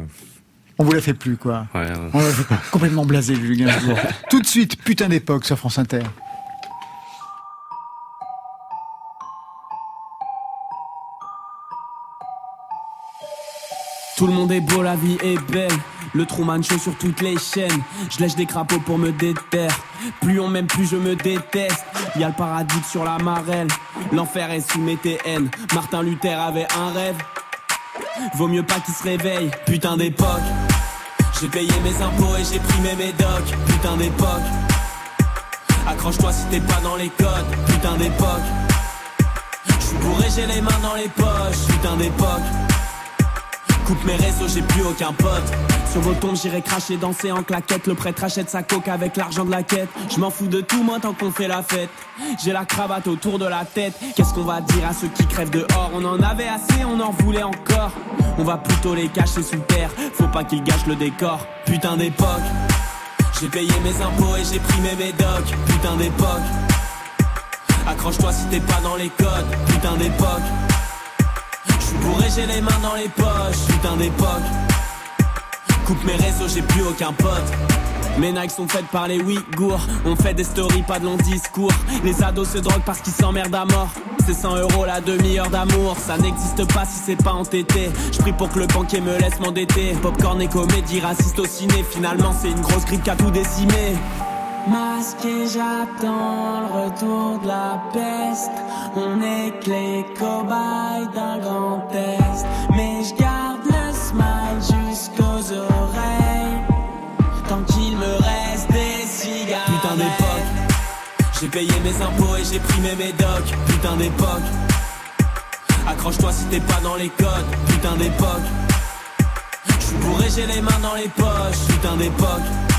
On vous la fait plus, quoi. Ouais. On la fait complètement blasé, Louis Gainsbourg. Tout de suite, putain d'époque sur France Inter. Tout le monde est beau, la vie est belle. Le Truman Show sur toutes les chaînes. Je lèche des crapauds pour me déterre. Plus on m'aime, plus je me déteste. Y a le paradis sur la marelle. L'enfer est sous mes TN. Martin Luther avait un rêve. Vaut mieux pas qu'il se réveille. Putain d'époque. J'ai payé mes impôts et j'ai pris mes médocs. Putain d'époque. Accroche-toi si t'es pas dans les codes. Putain d'époque. J'suis bourré, j'ai les mains dans les poches. Putain d'époque. Coupe mes réseaux, j'ai plus aucun pote. Sur vos tombes, j'irai cracher, danser en claquette. Le prêtre achète sa coque avec l'argent de la quête. Je m'en fous de tout, moi, tant qu'on fait la fête. J'ai la cravate autour de la tête. Qu'est-ce qu'on va dire à ceux qui crèvent dehors? On en avait assez, on en voulait encore. On va plutôt les cacher sous terre. Faut pas qu'ils gâchent le décor. Putain d'époque. J'ai payé mes impôts et j'ai pris mes médocs. Putain d'époque. Accroche-toi si t'es pas dans les codes. Putain d'époque. Bourré, j'ai les mains dans les poches, putain d'époque. Coupe mes réseaux, j'ai plus aucun pote. Mes Nikes sont faites par les Ouïghours. On fait des stories, pas de longs discours. Les ados se droguent parce qu'ils s'emmerdent à mort. C'est 100 euros la demi-heure d'amour. Ça n'existe pas si c'est pas entêté. Je prie pour que le banquier me laisse m'endetter. Popcorn et comédie raciste au ciné. Finalement, c'est une grosse grippe qui a tout décimé. Masqué, j'attends le retour de la peste. On est que les cobayes d'un grand test. Mais je garde le smile jusqu'aux oreilles. Tant qu'il me reste des cigares. Putain d'époque. J'ai payé mes impôts et j'ai pris mes médocs. Putain d'époque. Accroche-toi si t'es pas dans les codes. Putain d'époque. J'suis bourré, j'ai les mains dans les poches. Putain d'époque.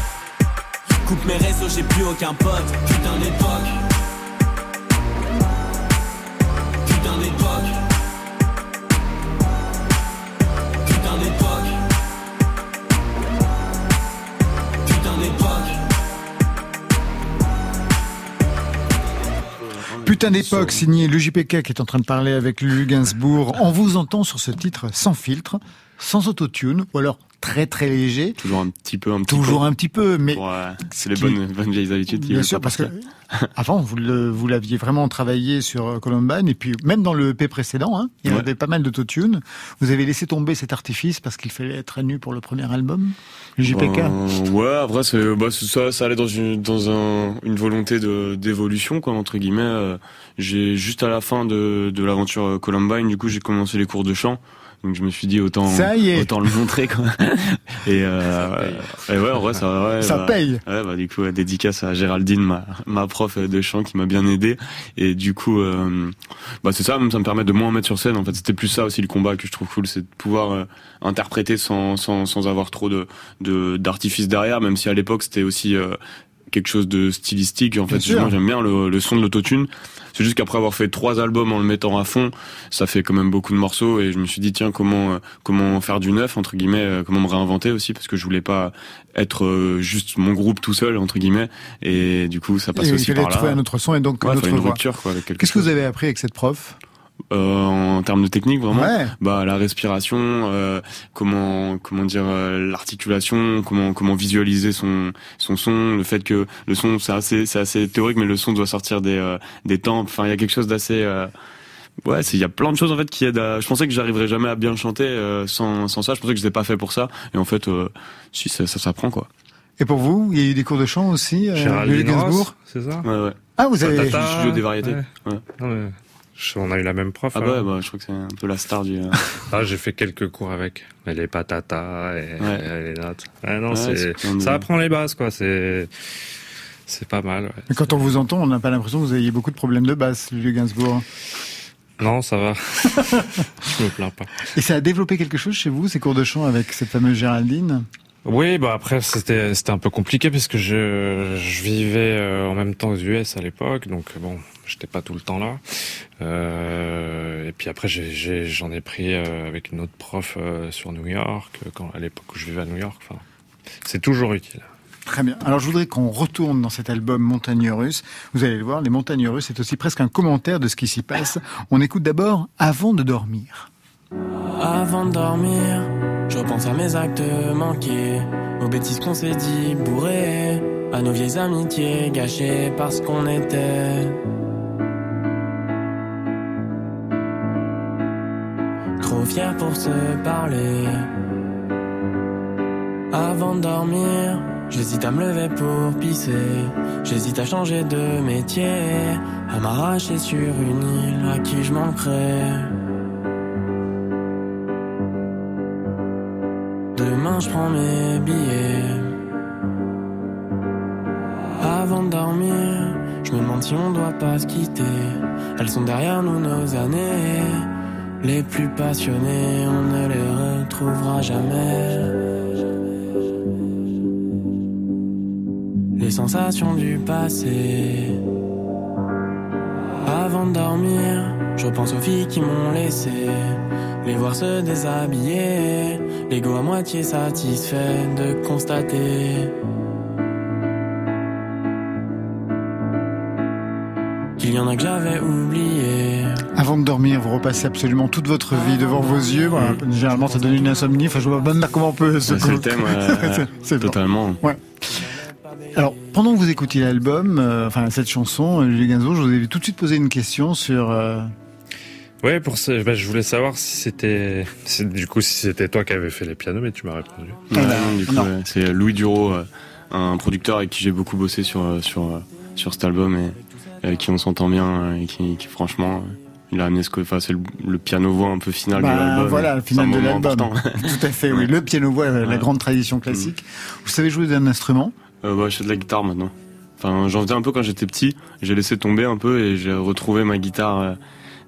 Coupe mes réseaux, j'ai plus aucun pote. Putain d'époque. Putain d'époque. Putain d'époque. Putain d'époque. Putain d'époque, signé le JPK qui est en train de parler avec Lulu Gainsbourg. On vous entend sur ce titre sans filtre. Sans autotune, ou alors très très léger. Toujours un petit peu, un petit Toujours un petit peu, mais c'est les bonnes, bonnes vieilles habitudes. Bien sûr, parce que avant vous vous l'aviez vraiment travaillé sur Columbine et puis même dans le EP précédent, hein, il y avait pas mal d'autotune. Vous avez laissé tomber cet artifice parce qu'il fallait être nu pour le premier album, le JPK. Ben, ouais, après c'est bah, ça, ça allait dans une dans un, une volonté de d'évolution quoi entre guillemets. Euh, j'ai juste à la fin de de l'aventure Columbine, du coup j'ai commencé les cours de chant. Donc je me suis dit autant autant le montrer quoi. Et, euh, et ouais en vrai ça ouais, ça bah, paye. Ouais bah du coup dédicace à Géraldine ma ma prof de chant qui m'a bien aidé et du coup euh, bah c'est ça ça me permet de moins mettre sur scène en fait c'était plus ça aussi le combat que je trouve cool c'est de pouvoir euh, interpréter sans sans sans avoir trop de de d'artifice derrière même si à l'époque c'était aussi euh, quelque chose de stylistique. En fait, moi j'aime bien le, le, son de l'autotune. C'est juste qu'après avoir fait trois albums en le mettant à fond, ça fait quand même beaucoup de morceaux et je me suis dit tiens comment euh, comment faire du neuf entre guillemets, euh, comment me réinventer aussi parce que je voulais pas être euh, juste mon groupe tout seul entre guillemets et du coup ça passe aussi par là. trouver un autre son et donc ouais, une autre une rupture quoi. Qu'est-ce que vous avez appris avec cette prof? En termes de technique vraiment. Bah la respiration euh, comment comment dire euh, l'articulation comment comment visualiser son son son le fait que le son c'est assez c'est assez théorique mais le son doit sortir des euh, des tempes. Enfin il y a quelque chose d'assez ouais il y a plein de choses en fait qui aident à je pensais que j'arriverais jamais à bien chanter sans sans ça. Je pensais que je n'étais pas fait pour ça. Et en fait si ça ça s'apprend quoi. Et pour vous il y a eu des cours de chant aussi euh, Gainsbourg c'est ça? Ouais ouais. Ah vous avez studio des variétés. Ouais. ouais. On a eu la même prof. Ah bah, bah, je crois que c'est un peu la star du. Euh, ah, j'ai fait quelques cours avec. Elle est patata et ouais. les notes. Ah, non, c'est ça apprend les bases quoi. C'est c'est pas mal. Ouais. Mais quand on vous entend, on n'a pas l'impression que vous ayez beaucoup de problèmes de basse, Louis Gainsbourg. Non, ça va. je me plains pas. Et ça a développé quelque chose chez vous, ces cours de chant avec cette fameuse Géraldine? Oui, bah après c'était c'était un peu compliqué parce que je je vivais euh, en même temps aux US à l'époque, donc bon, j'étais pas tout le temps là. Euh, et puis après j'ai j'en ai, pris euh, avec une autre prof euh, sur New York quand à l'époque où je vivais à New York. Enfin, c'est toujours utile. Très bien. Alors je voudrais qu'on retourne dans cet album Montagne Russe. Vous allez le voir, les Montagnes Russes, c'est aussi presque un commentaire de ce qui s'y passe. On écoute d'abord Avant de dormir. Avant de dormir, je repense à mes actes manqués, aux bêtises qu'on s'est dit bourrées, à nos vieilles amitiés gâchées parce qu'on était. Trop fiers pour se parler. Avant de dormir, j'hésite à me lever pour pisser. J'hésite à changer de métier, à m'arracher sur une île à qui je manquerais. Je prends mes billets. Avant de dormir, je me demande si on doit pas se quitter. Elles sont derrière nous nos années. Les plus passionnés, on ne les retrouvera jamais. Les sensations du passé. Avant de dormir, je pense aux filles qui m'ont laissé. Les voir se déshabiller l'ego à moitié satisfait de constater qu'il y en a que j'avais oublié. Avant de dormir, vous repassez absolument toute votre vie devant vos yeux. Généralement, ça donne une insomnie. Enfin, je vois même comment on peut se. C'est le thème, c'est totalement. Ouais. Alors, pendant que vous écoutiez l'album, euh, enfin cette chanson, Julie Gainsbourg, je vous ai tout de suite posé une question sur euh, Ouais, pour ça, bah, je voulais savoir si c'était, du coup, si c'était toi qui avais fait les pianos, mais tu m'as répondu. du coup, c'est Louis Duro, euh, un producteur avec qui j'ai beaucoup bossé sur euh, sur euh, sur cet album et avec qui on s'entend bien et qui, qui franchement il a amené ce que, enfin, c'est le, piano voix un peu final bah, de l'album. Voilà, le final de l'album. Tout à fait, oui. Le piano voix, la grande tradition classique. Mm. Vous savez jouer d'un instrument? Euh, bah, Je fais de la guitare maintenant. Enfin, j'en faisais un peu quand j'étais petit. J'ai laissé tomber un peu et j'ai retrouvé ma guitare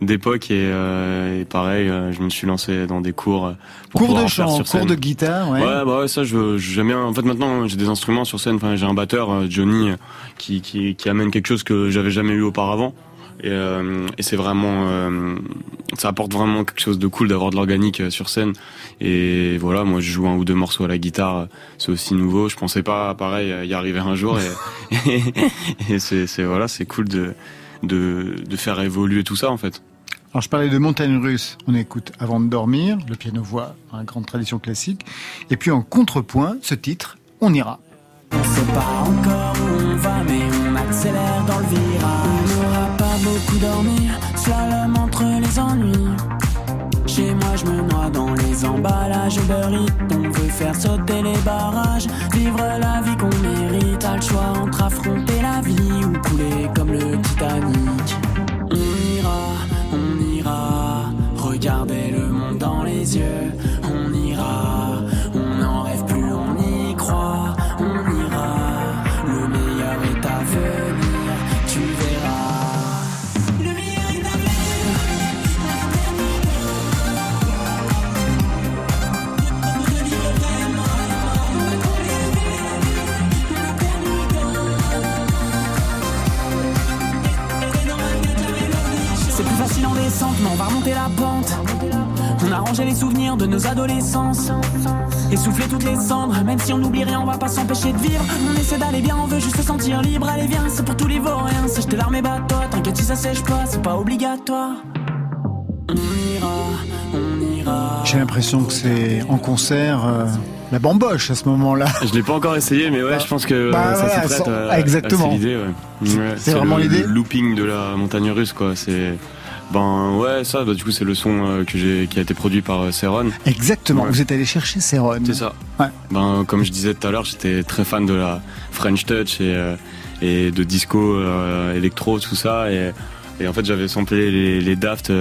d'époque et, euh, et, pareil, euh, je me suis lancé dans des cours. Euh, pour cours de chant, cours de guitare, ouais. Ouais, bah ouais, ça, je j'aime bien. En fait, maintenant, j'ai des instruments sur scène. Enfin, j'ai un batteur, Johnny, qui, qui, qui amène quelque chose que j'avais jamais eu auparavant. Et, euh, et c'est vraiment, euh, ça apporte vraiment quelque chose de cool d'avoir de l'organique sur scène. Et voilà, moi je joue un ou deux morceaux à la guitare, c'est aussi nouveau. Je pensais pas, pareil, y arriver un jour. Et, et c'est, voilà, c'est cool de, de, de faire évoluer tout ça en fait. Alors je parlais de montagne russe, on écoute avant de dormir, le piano-voix, une grande tradition classique. Et puis en contrepoint, ce titre, On ira. On sait pas encore où on va, mais on accélère dans le virage. On n'aura pas beaucoup dormi, slalom entre les ennuis. Chez moi, je me noie dans les emballages Uber On veut faire sauter les barrages, vivre la vie qu'on mérite. A le choix entre affronter la de nos adolescences. Essouffler toutes les cendres, même si on oublie rien, on va pas s'empêcher de vivre. On essaie d'aller bien, on veut juste se sentir libre. Allez, viens, c'est pour tous les vauriens. C'est jeter l'arme et toi t'inquiète si ça sèche pas, c'est pas obligatoire. On ira, on ira. J'ai l'impression que c'est en concert euh, la bamboche à ce moment-là. Je l'ai pas encore essayé, mais ouais, je pense que Bah, euh, ça voilà, s'y prête. ça- à- à- exactement. C'est l'idée, ouais. Ouais, c'est vraiment l'idée le looping de la montagne russe, quoi. C'est ben ouais, ça. Bah, du coup, c'est le son euh, que j'ai qui a été produit par euh, Céron. Exactement, Ouais. vous êtes allé chercher Céron. C'est ça. Ouais. Ben, comme je disais tout à l'heure, j'étais très fan de la French Touch et, euh, et de disco, électro, tout ça. Et, et en fait, j'avais samplé les, les Daft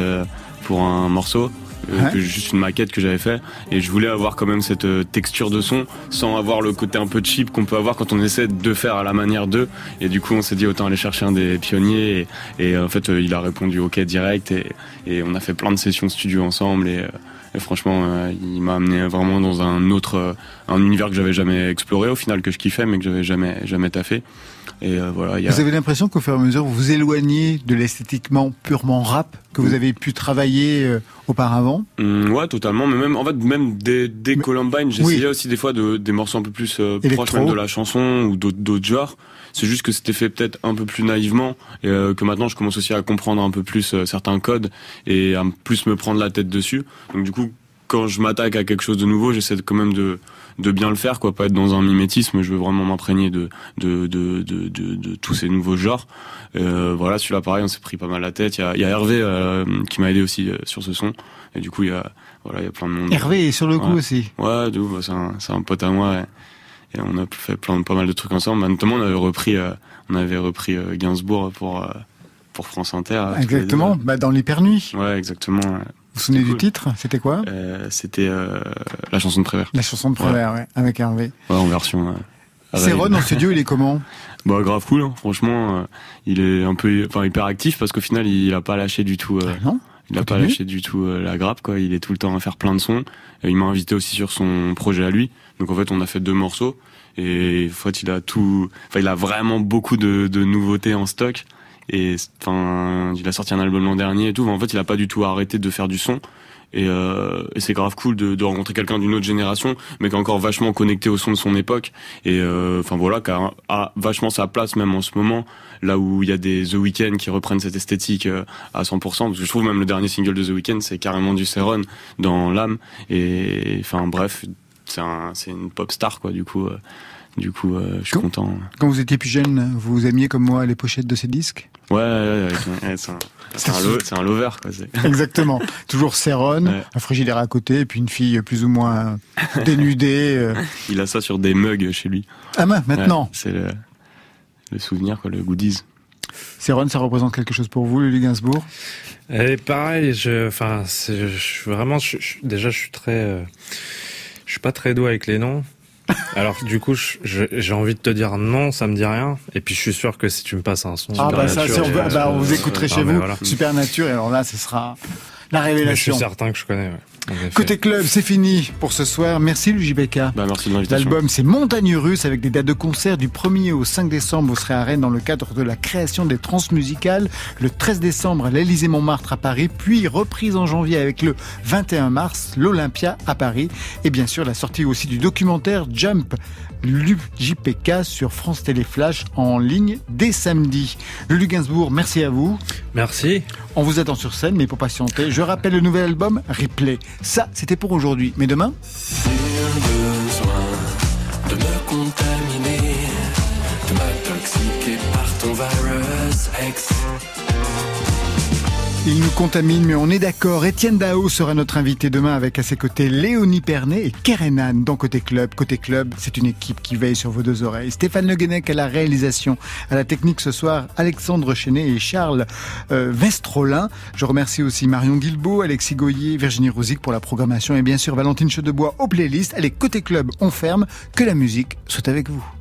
pour un morceau. Euh, Ouais. que- juste une maquette que j'avais fait. Et je voulais avoir quand même cette euh, texture de son sans avoir le côté un peu cheap qu'on peut avoir quand on essaie de faire à la manière d'eux. Et du coup on s'est dit autant aller chercher un des pionniers. Et, et en fait euh, il a répondu ok direct. Et, et on a fait plein de sessions studio ensemble. Et, et franchement euh, il m'a amené vraiment dans un autre euh, un univers que j'avais jamais exploré au final que je kiffais mais que j'avais jamais jamais taffé et euh, voilà il y a Vous avez l'impression qu'au fur et à mesure, vous vous éloignez de l'esthétiquement purement rap que vous avez pu travailler euh, auparavant? Hum, ouais, totalement. Mais même, en fait, même dès, dès Columbine, j'essayais oui. aussi des fois de, des morceaux un peu plus euh, proches même de la chanson ou d'autres, genres. C'est juste que c'était fait peut-être un peu plus naïvement et euh, que maintenant je commence aussi à comprendre un peu plus euh, certains codes et à plus me prendre la tête dessus. Donc du coup, quand je m'attaque à quelque chose de nouveau, j'essaie quand même de de bien le faire, quoi, pas être dans un mimétisme. Je veux vraiment m'imprégner de de, de de tous ces nouveaux genres. Euh, voilà, celui-là pareil, on s'est pris pas mal la tête. Il y a, il y a Hervé euh, qui m'a aidé aussi euh, sur ce son. Et du coup, il y a voilà, il y a plein de monde. Hervé est sur le coup aussi. Ouais, de bah, c'est un, c'est un pote à moi. Et, et on a fait plein, pas mal de trucs ensemble. Bah, notamment, on avait repris, euh, on avait repris Gainsbourg pour, pour France Inter. Exactement, bah, dans l'hypernuit. Ouais, exactement. ouais. Vous vous souvenez du titre? C'était quoi? Euh, C'était euh, la chanson de Prévert. La chanson de Prévert, ouais, avec Hervé. Ouais, en version. Euh, Céron rave. en studio, il est comment? Bah grave cool, hein. franchement. euh, il est un peu, enfin hyper actif parce qu'au final, il a pas lâché du tout. euh, Ah Non? Il a pas lâché du tout euh, la grappe, quoi. Il est tout le temps à faire plein de sons. Et il m'a invité aussi sur son projet à lui. Donc en fait, on a fait deux morceaux. Et en fait, il a tout. Enfin, il a vraiment beaucoup de, de nouveautés en stock. Et enfin, il a sorti un album l'an dernier et tout. En fait, il a pas du tout arrêté de faire du son. Et, euh, et c'est grave cool de, de rencontrer quelqu'un d'une autre génération, mais qui est encore vachement connecté au son de son époque. Et euh, enfin voilà, qui a, a vachement sa place même en ce moment, là où il y a des The Weeknd qui reprennent cette esthétique euh, à 100%. Parce que je trouve même le dernier single de The Weeknd, c'est carrément du Céron dans l'âme. Et enfin bref, c'est un, une pop star quoi. Du coup, euh, du coup, euh, je suis Quand- content. Quand vous étiez plus jeune, vous aimiez comme moi les pochettes de ces disques? Ouais, ouais, ouais, ouais, ouais, c'est un, c'est un, lo- un lover quoi. Exactement. Toujours Céron, Ouais. un frigidaire à côté, et puis une fille plus ou moins dénudée. euh. Il a ça sur des mugs chez lui. Ah ben, maintenant, Ouais, c'est le, le souvenir, quoi, le goodies. Céron, ça représente quelque chose pour vous, Lulu Gainsbourg Et pareil, je, enfin, je suis vraiment, je- je- déjà, je suis très, euh, je suis pas très doux avec les noms. Alors du coup, j'ai envie de te dire non, ça me dit rien. Et puis je suis sûr que si tu me passes un son, Ah bah ça, si on, euh, bah, on vous euh, écouterez ah, chez vous, voilà. Super Nature, et alors là, ce sera la Mais je suis révélation. certain que je connais. ouais. Côté club, c'est fini pour ce soir. Merci LuJBK. Bah, merci de l'invitation. L'album, c'est Montagne Russe avec des dates de concert du 1er au 5 décembre. Vous serez à Rennes dans le cadre de la création des transmusicales. Le 13 décembre à l'Élysée-Montmartre à Paris. Puis reprise en janvier avec le 21 mars, l'Olympia à Paris. Et bien sûr, la sortie aussi du documentaire Jump. l'UJPK sur France Télé Flash en ligne dès samedi. Lulu Gainsbourg, merci à vous. Merci. On vous attend sur scène, mais pour patienter, je rappelle le nouvel album Replay. Ça, c'était pour aujourd'hui. Mais demain de me contaminer, de m'intoxiquer par ton virus X. Il nous contamine, mais on est d'accord. Étienne Dao sera notre invité demain avec à ses côtés Léonie Pernet et Kerenan dans Côté Club. Côté Club, c'est une équipe qui veille sur vos deux oreilles. Stéphane Le Guenec à la réalisation, à la technique ce soir, Alexandre Chenet et Charles euh, Vestrolin. Je remercie aussi Marion Guilbeault, Alexis Goyer, Virginie Rouzic pour la programmation et bien sûr Valentine Chedebois aux playlists. Allez, Côté Club, on ferme. Que la musique soit avec vous.